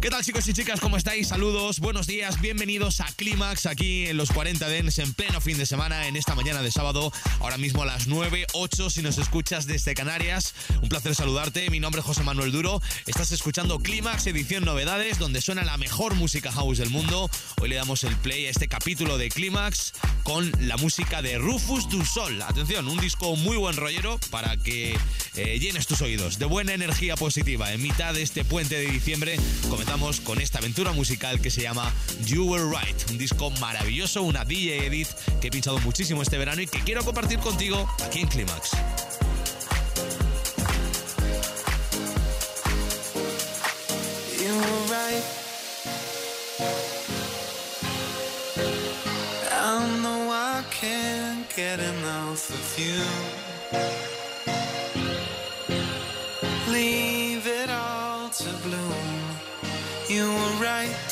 ¿Qué tal chicos y chicas? ¿Cómo estáis? Saludos, buenos días, bienvenidos a Clímax aquí en los 40 Dens en pleno fin de semana en esta mañana de sábado, ahora mismo a las 9, 8 si nos escuchas desde Canarias. Un placer saludarte, mi nombre es José Manuel Duro, estás escuchando Clímax edición novedades donde suena la mejor música house del mundo. Hoy le damos el play a este capítulo de Clímax con la música de Rufus du Sol. Atención, un disco muy buen rollero para que eh, llenes tus oídos de buena energía positiva. En mitad de este puente de diciembre con esta aventura musical que se llama You Were Right, un disco maravilloso, una DJ edit que he pinchado muchísimo este verano y que quiero compartir contigo aquí en Climax. You were right.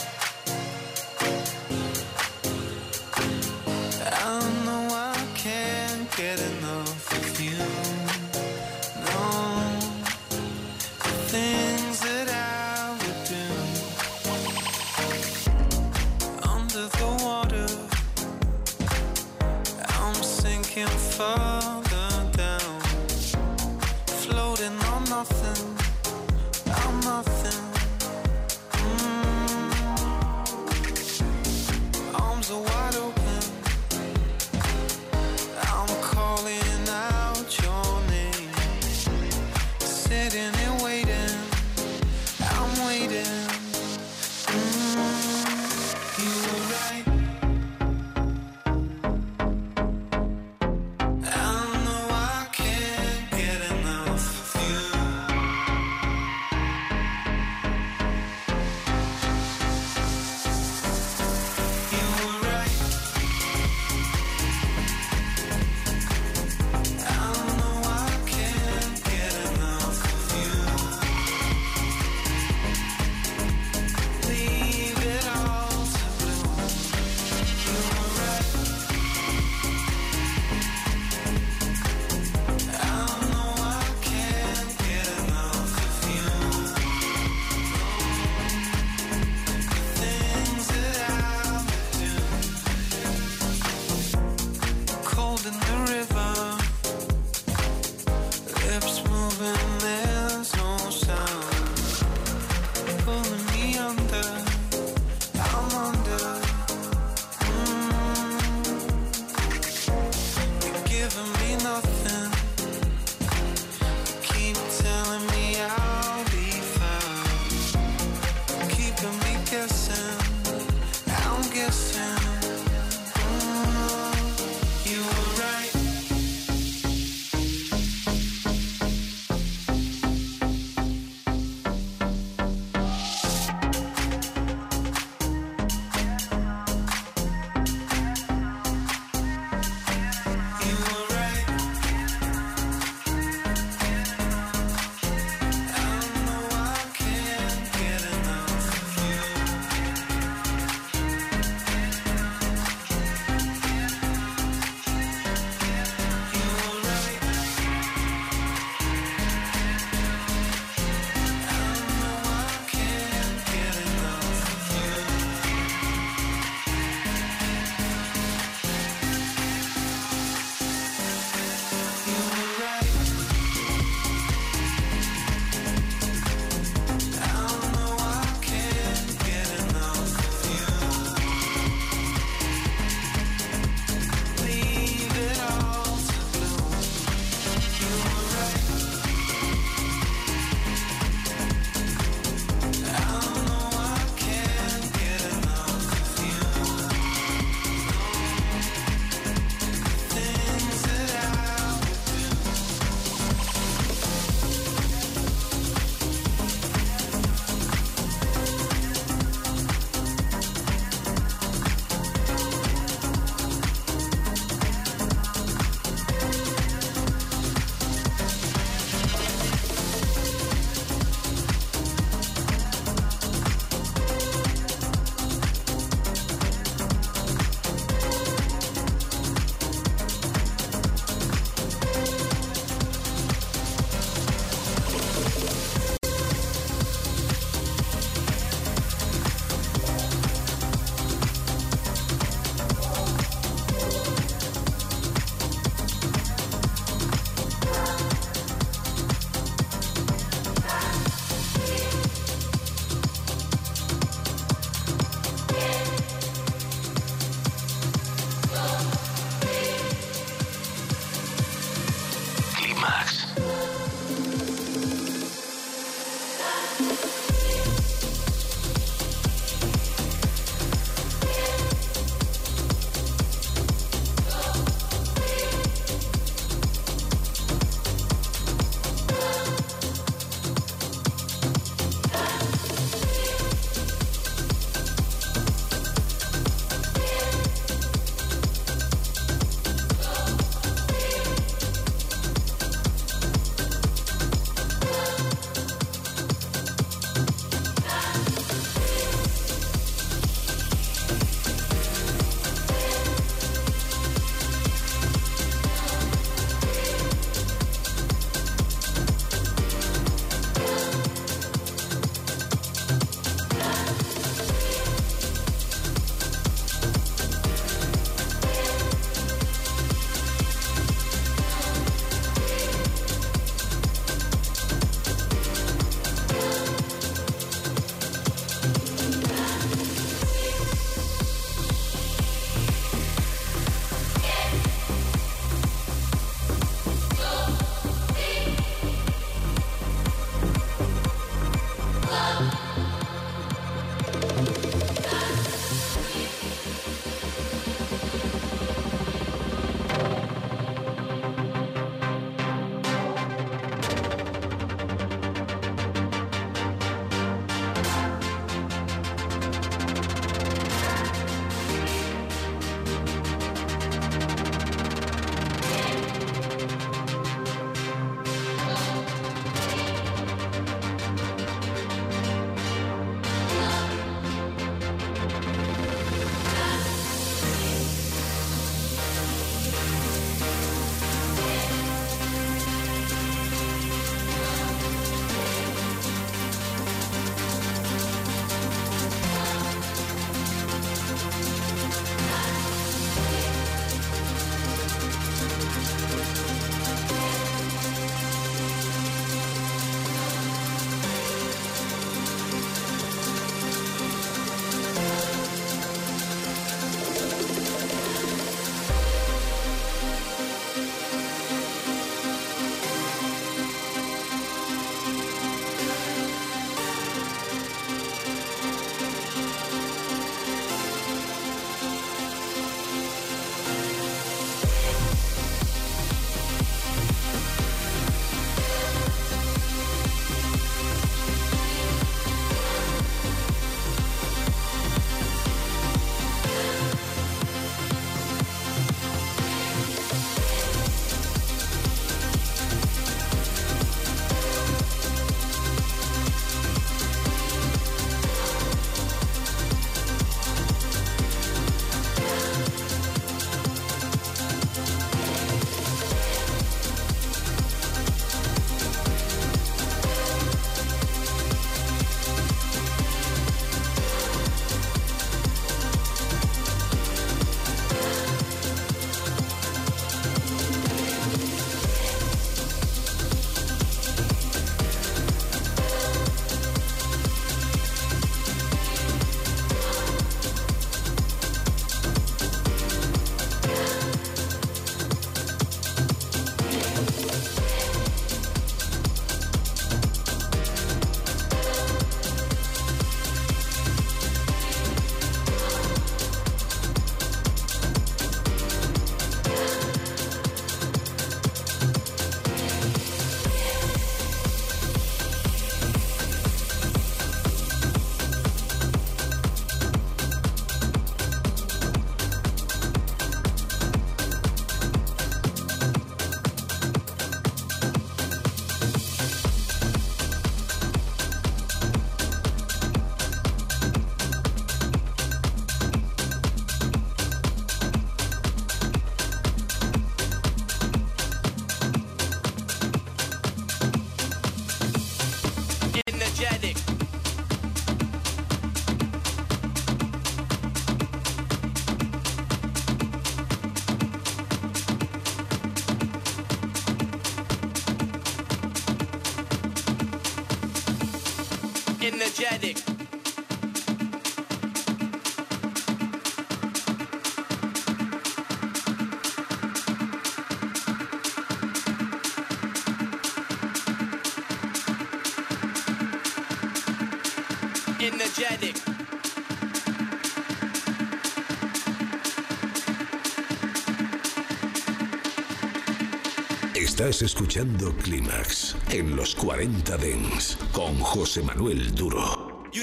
Estás escuchando Clímax en los 40 Dens con José Manuel Duro.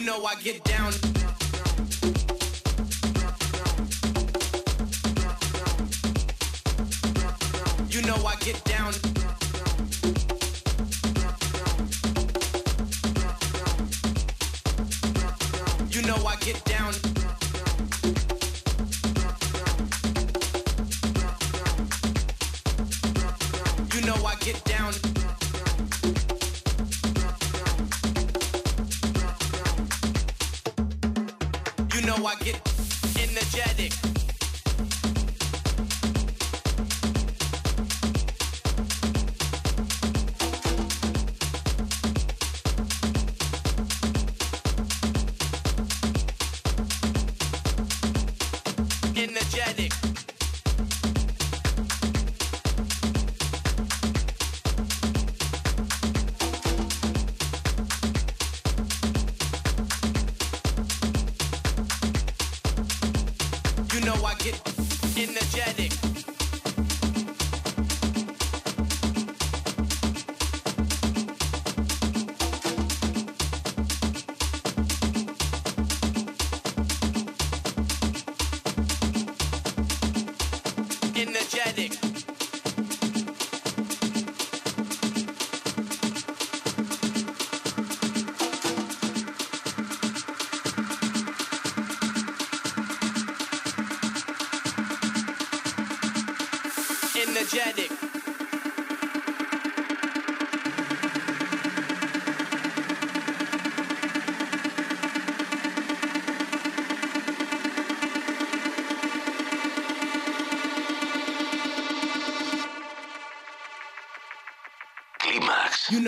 You know I get down. Know I get energetic. Energetic.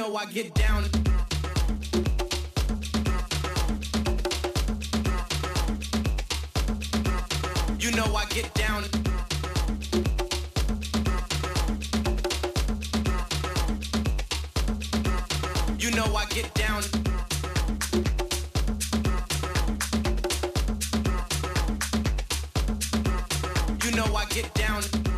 Know I get down. You know I get down. You know I get down. You know I get down.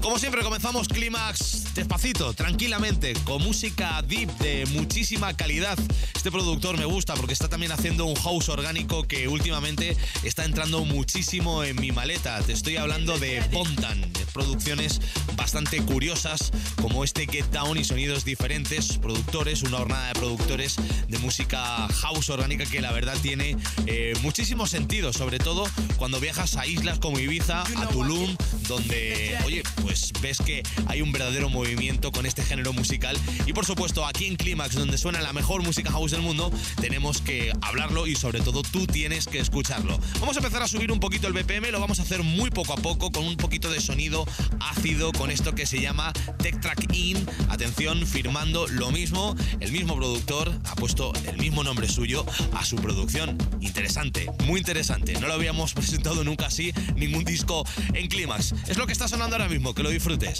Como siempre comenzamos Clímax despacito, tranquilamente, con música deep de muchísima calidad. Este productor me gusta porque está también haciendo un house orgánico que últimamente está entrando muchísimo en mi maleta. Te estoy hablando de Bontan, de producciones bastante curiosas como este Get Down y sonidos diferentes, productores, una jornada de productores de música house orgánica que la verdad tiene eh, muchísimo sentido, sobre todo cuando viajas a islas como Ibiza, a Tulum, donde, oye, pues ves que hay un verdadero movimiento con este género musical. Y por supuesto, aquí en Clímax, donde suena la mejor música house del mundo, tenemos que hablarlo y sobre todo tú tienes que escucharlo. Vamos a empezar a subir un poquito el BPM, lo vamos a hacer muy poco a poco, con un poquito de sonido ácido, con esto que se llama Tech Track In. Atención, firmando lo mismo, el mismo productor ha puesto el mismo nombre suyo a su producción. Interesante, muy interesante. No lo habíamos presentado nunca así, ningún disco en Clímax. Es lo que está sonando ahora mismo, que lo disfrutes.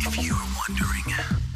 If you were wondering, wondering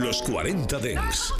los 40 Dents.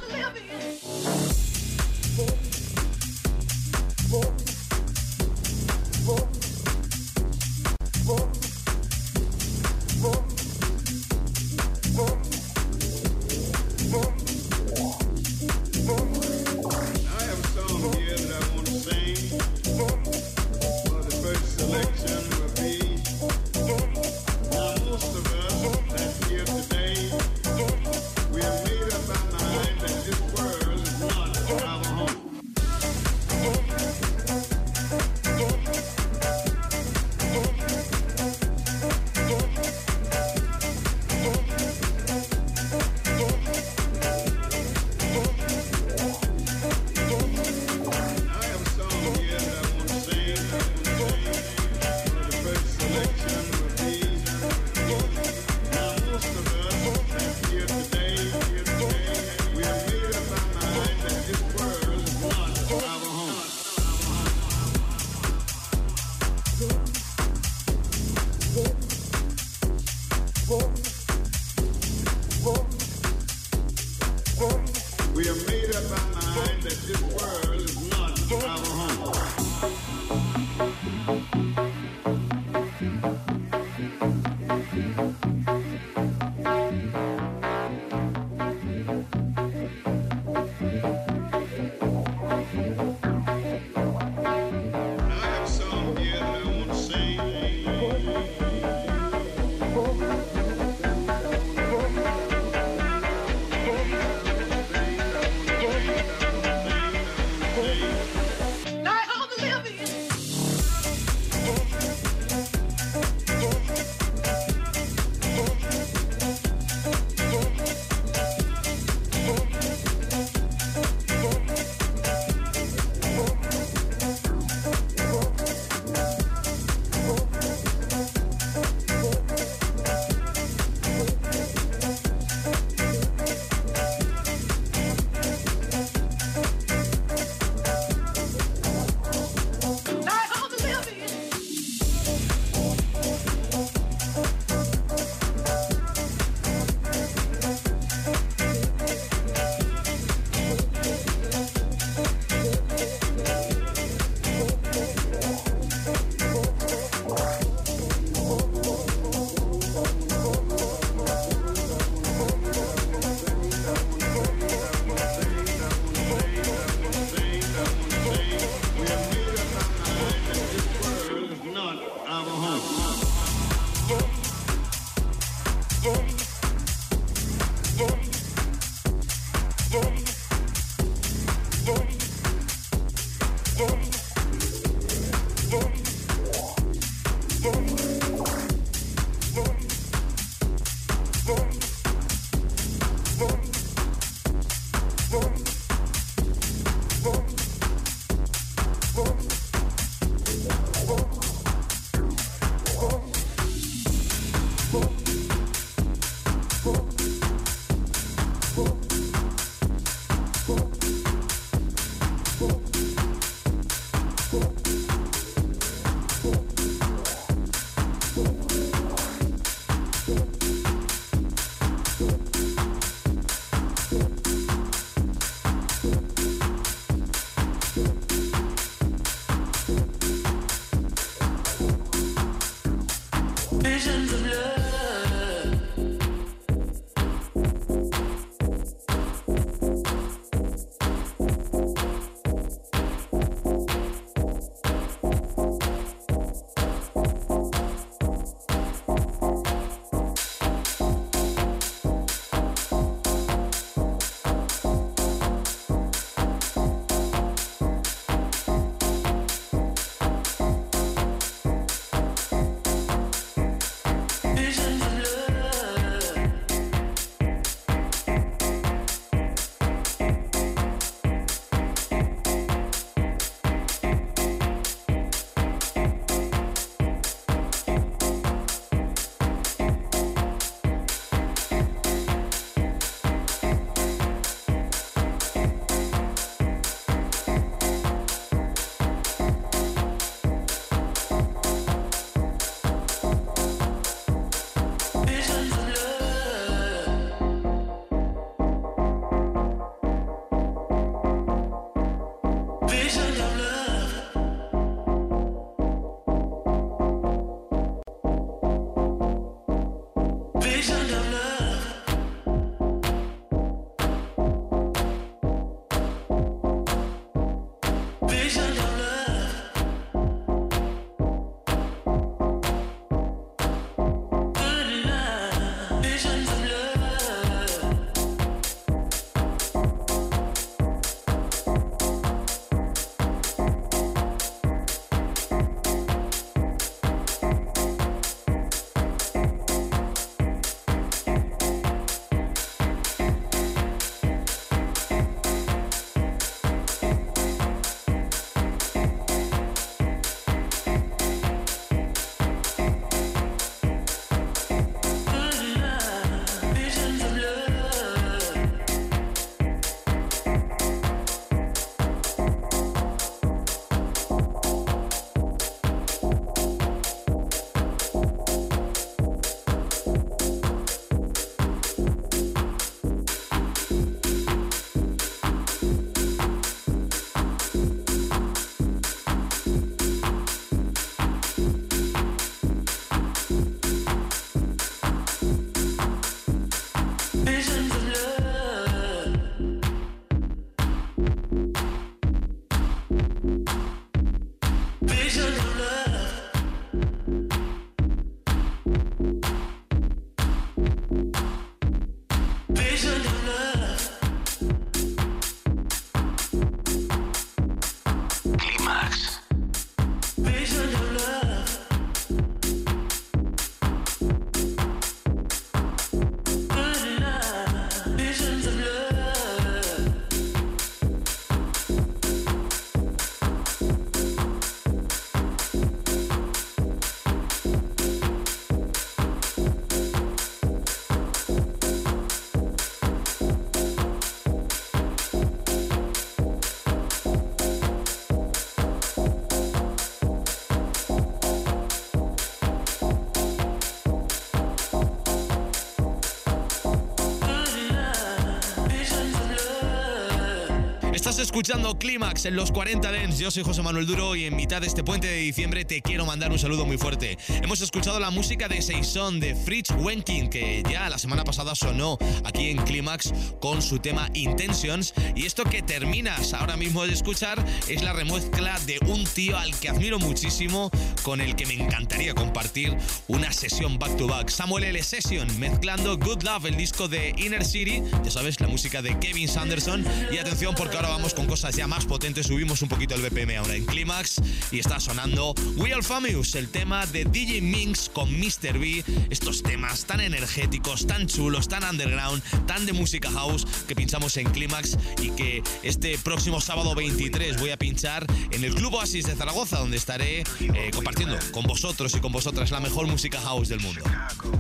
Escuchando Clímax en los 40 Dents. Yo soy José Manuel Duro y en mitad de este puente de diciembre te quiero mandar un saludo muy fuerte. Hemos escuchado la música de Seison de Fritz Wenkin, que ya la semana pasada sonó aquí en Clímax con su tema Intentions. Y esto que terminas ahora mismo de escuchar es la remezcla de un tío al que admiro muchísimo, con el que me encantaría compartir una sesión back to back. Samuel L. Session mezclando Good Love, el disco de Inner City, ya sabes, la música de Kevin Sanderson. Y atención porque ahora vamos con cosas ya más potentes, subimos un poquito el BPM ahora en Clímax y está sonando We Are Famous, el tema de DJ Minx con Mr. B. Estos temas tan energéticos, tan chulos, tan underground, tan de música house que pinchamos en Clímax y que este próximo sábado 23 voy a pinchar en el Club Oasis de Zaragoza, donde estaré eh, compartiendo con vosotros y con vosotras la mejor música house del mundo. Chicago,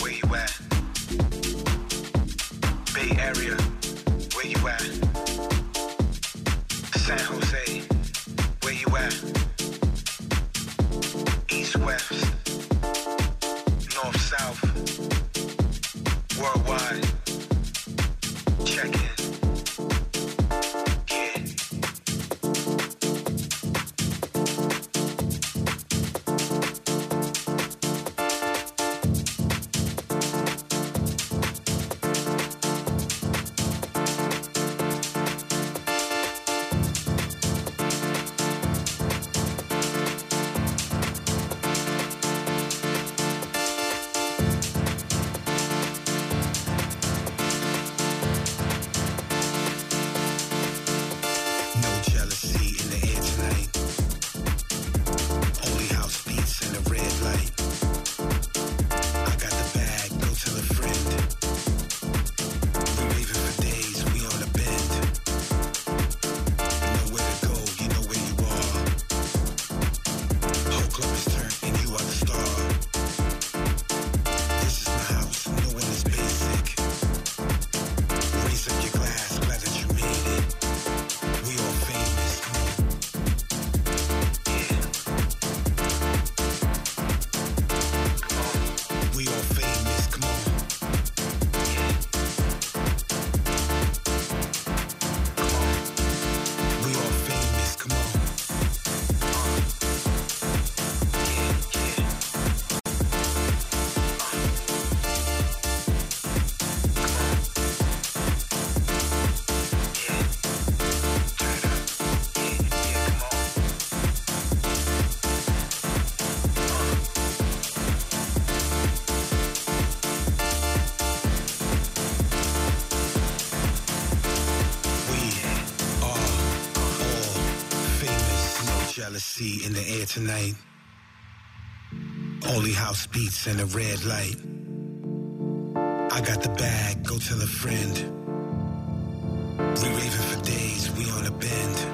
where you at? Bay Area, where you at? San Jose, jealousy in the air tonight. Only house beats and a red light. I got the bag, go tell a friend. We raving for days, we on a bend.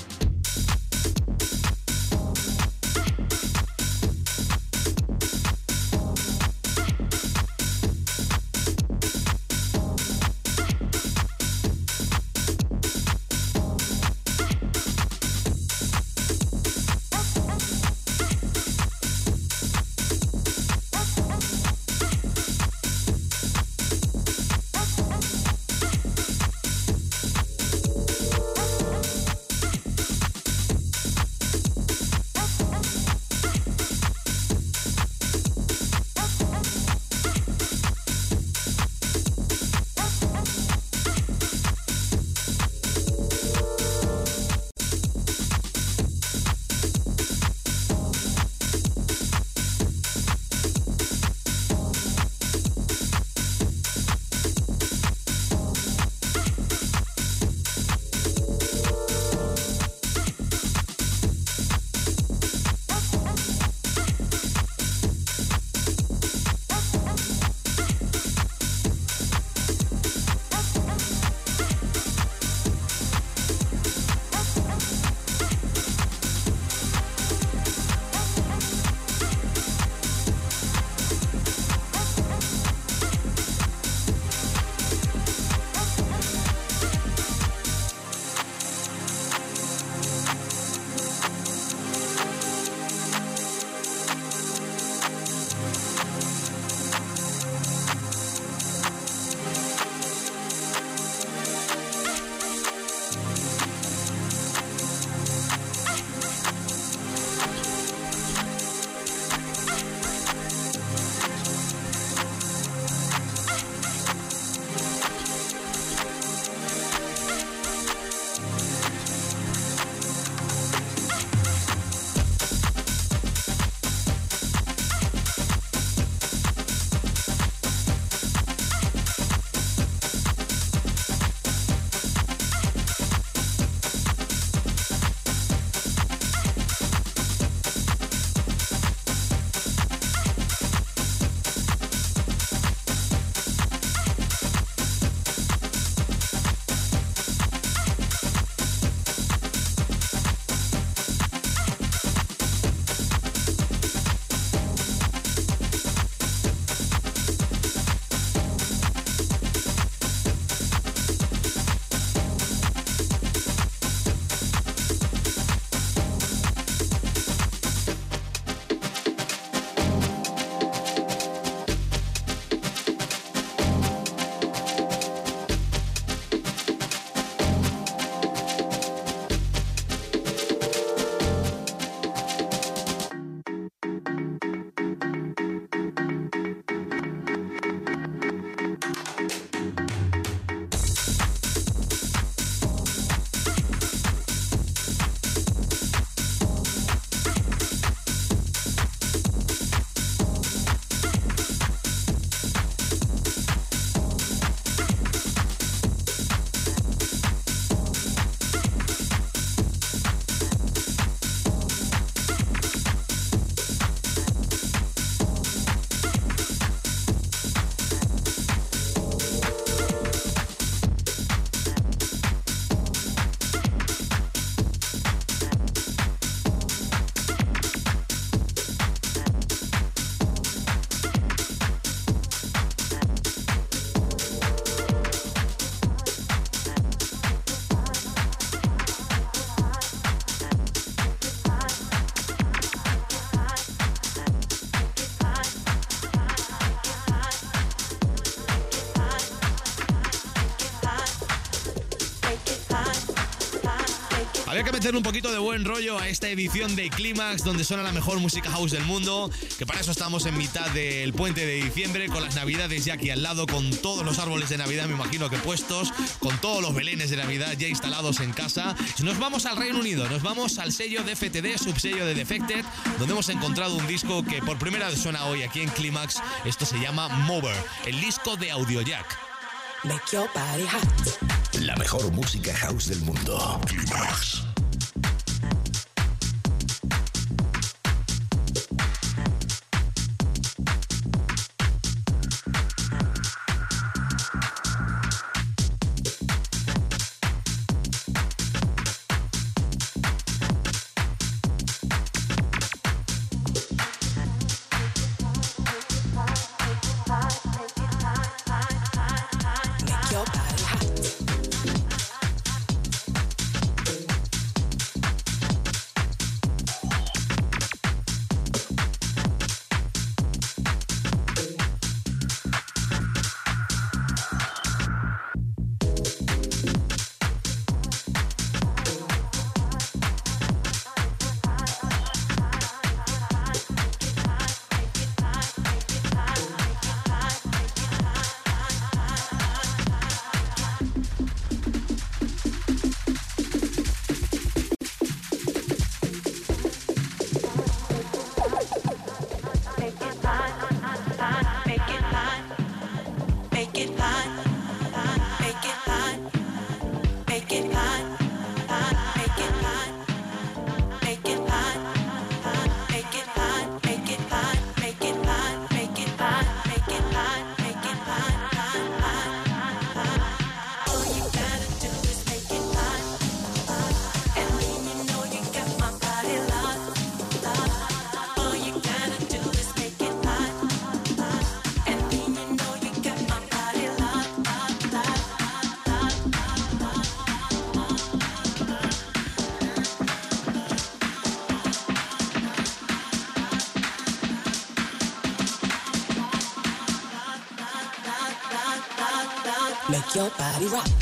Meter un poquito de buen rollo a esta edición de Clímax, donde suena la mejor música house del mundo. Que para eso estamos en mitad del puente de diciembre, con las navidades ya aquí al lado, con todos los árboles de Navidad, me imagino que puestos, con todos los belenes de Navidad ya instalados en casa. Nos vamos al Reino Unido, nos vamos al sello de FTD, subsello de Defected, donde hemos encontrado un disco que por primera vez suena hoy aquí en Clímax. Esto se llama Mover, el disco de Audiojack. Make your body hot. La mejor música house del mundo. Climax. Your body rock.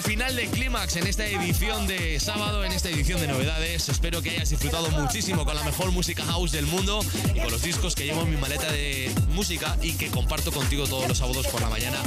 Al final de Clímax en esta edición de sábado, en esta edición de novedades. Espero que hayas disfrutado muchísimo con la mejor música house del mundo y con los discos que llevo en mi maleta de música y que comparto contigo todos los sábados por la mañana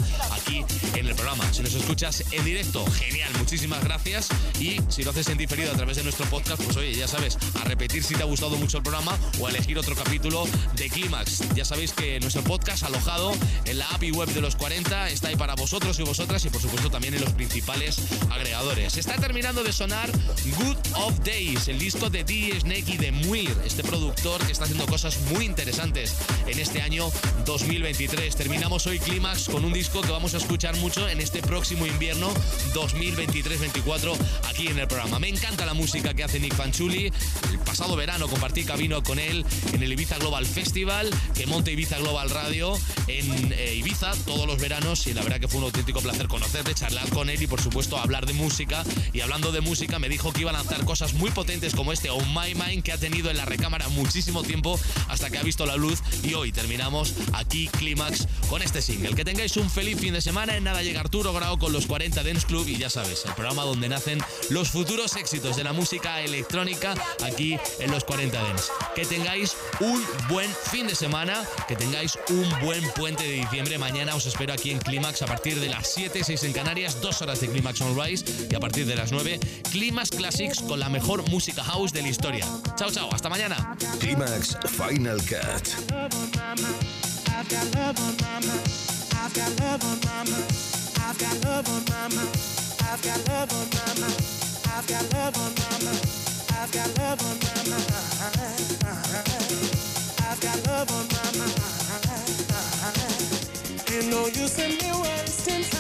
en el programa. Si nos escuchas en directo, genial, muchísimas gracias. Y si lo haces en diferido a través de nuestro podcast, pues oye, ya sabes, a repetir si te ha gustado mucho el programa o a elegir otro capítulo de Clímax. Ya sabéis que nuestro podcast alojado en la app y web de los 40 está ahí para vosotros y vosotras y por supuesto también en los principales agregadores. Está terminando de sonar Good of Days, el disco de D. Snake y de Muir, este productor que está haciendo cosas muy interesantes en este año 2023. Terminamos hoy Clímax con un disco que vamos a escuchar mucho en este próximo invierno 2023-24 aquí en el programa. Me encanta la música que hace Nick Fanchuli. El pasado verano compartí camino con él en el Ibiza Global Festival, que monta Ibiza Global Radio en eh, Ibiza todos los veranos y la verdad que fue un auténtico placer conocerle, charlar con él y por supuesto hablar de música. Y hablando de música me dijo que iba a lanzar cosas muy potentes como este On My Mind que ha tenido en la recámara muchísimo tiempo hasta que ha visto la luz y hoy terminamos aquí Clímax con este single. Que tengáis un feliz fin de semana. En nada llega Arturo Grau con los 40 Dance Club y ya sabes, el programa donde nacen los futuros éxitos de la música electrónica aquí en los 40 Dance. Que tengáis un buen fin de semana, que tengáis un buen puente de diciembre. Mañana os espero aquí en Clímax a partir de las 7, 6 en Canarias, dos horas de Clímax Sunrise y a partir de las 9, Clímax Classics con la mejor música house de la historia. Chao, chao, hasta mañana. Clímax Final Cut. I've got love on my mind. I've got love on my mind. I've got love on my mind. I've got love on my mind.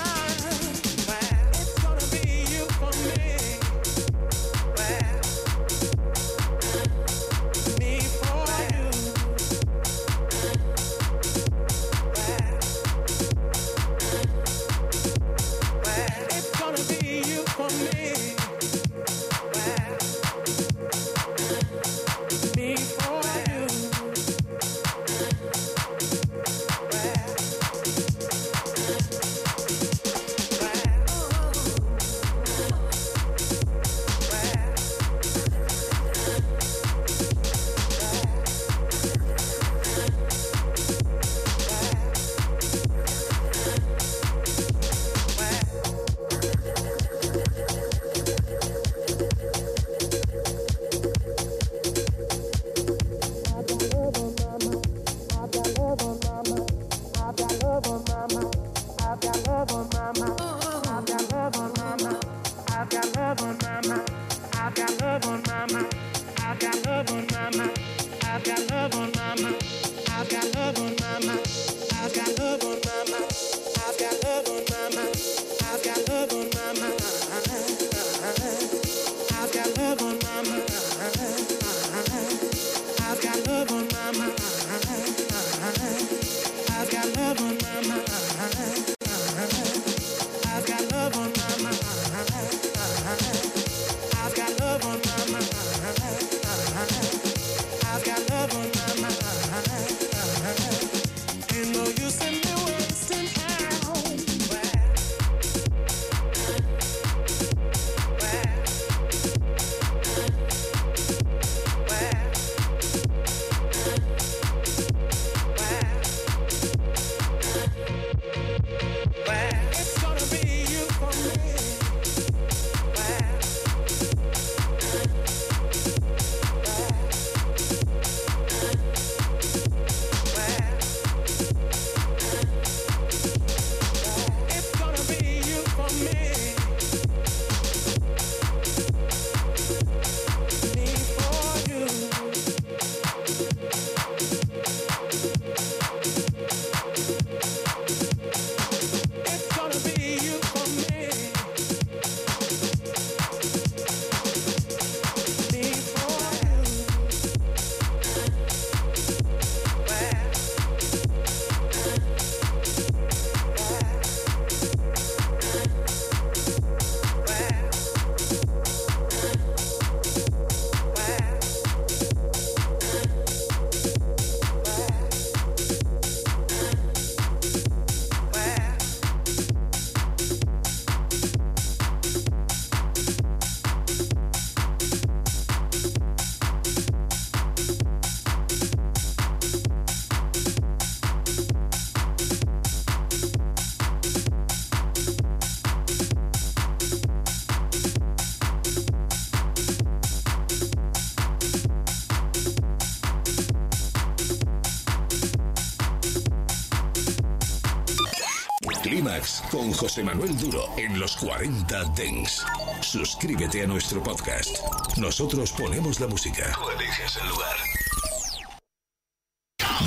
Con José Manuel Duro en los 40 Dens. Suscríbete a nuestro podcast. Nosotros ponemos la música. Tú eliges el lugar.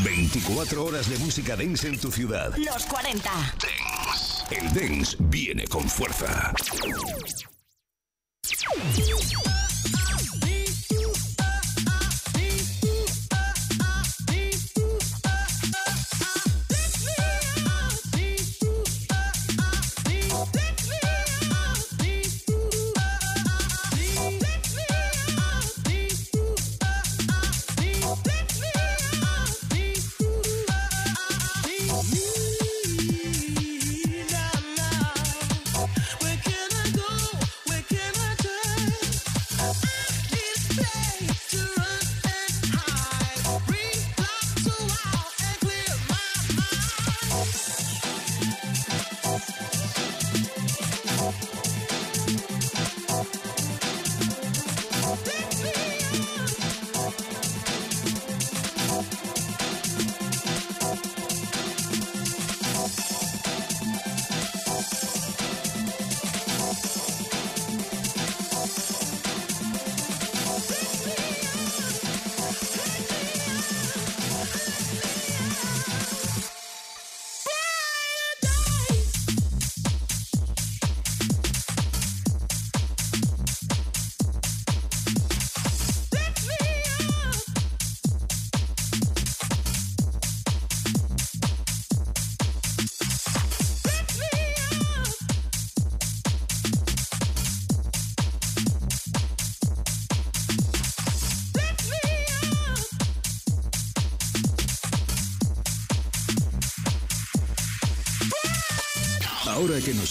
24 horas de música dance en tu ciudad. Los 40. Dance. El dance viene con fuerza.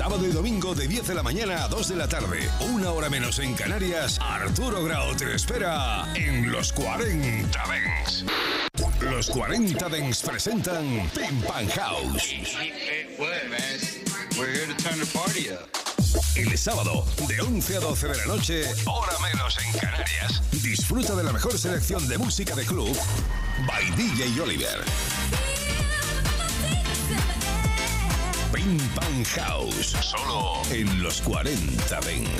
Sábado y domingo de 10 de la mañana a 2 de la tarde. Una hora menos en Canarias. Arturo Grau te espera en Los 40 Dance. Los 40 Dance presentan Pim Pam House. El sábado, de 11 a 12 de la noche, hora menos en Canarias. Disfruta de la mejor selección de música de club by DJ Oliver. Pam House, solo en los 40 Dance.